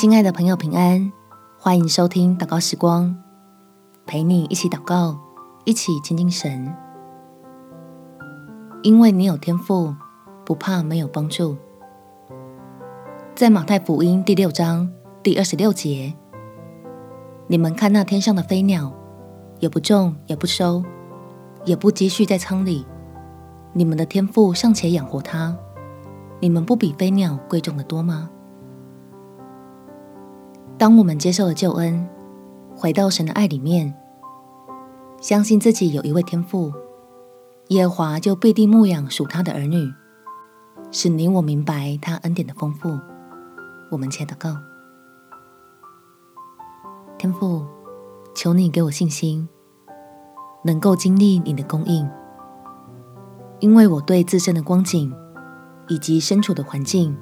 亲爱的朋友，平安，欢迎收听祷告时光，陪你一起祷告，一起亲近神。因为你有天赋，不怕没有帮助。在马太福音第六章第二十六节，你们看那天上的飞鸟，也不种，也不收，也不积蓄在仓里，你们的天赋尚且养活它，你们不比飞鸟贵重的多吗？当我们接受了救恩，回到神的爱里面，相信自己有一位天父，耶和华就必定牧养属他的儿女，使你我明白他恩典的丰富。我们且祷告：天父，求你给我信心，能够经历你的供应，因为我对自身的光景以及身处的环境，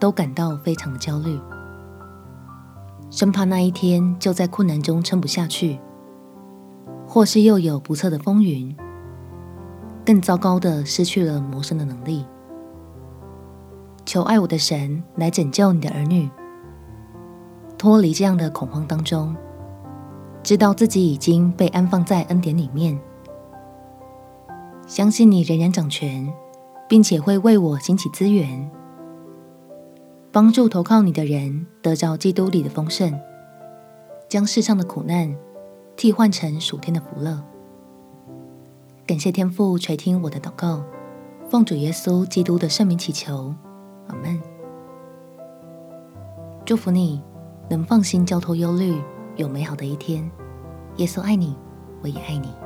都感到非常的焦虑。生怕那一天就在困难中撑不下去，或是又有不测的风云，更糟糕的失去了谋生的能力。求爱我的神来拯救你的儿女，脱离这样的恐慌当中，知道自己已经被安放在恩典里面，相信你仍然掌权，并且会为我兴起资源。帮助投靠你的人得着基督里的丰盛，将世上的苦难替换成属天的福乐。感谢天父垂听我的祷告，奉主耶稣基督的圣名祈求，阿门。祝福你能放心交托忧虑，有美好的一天。耶稣爱你，我也爱你。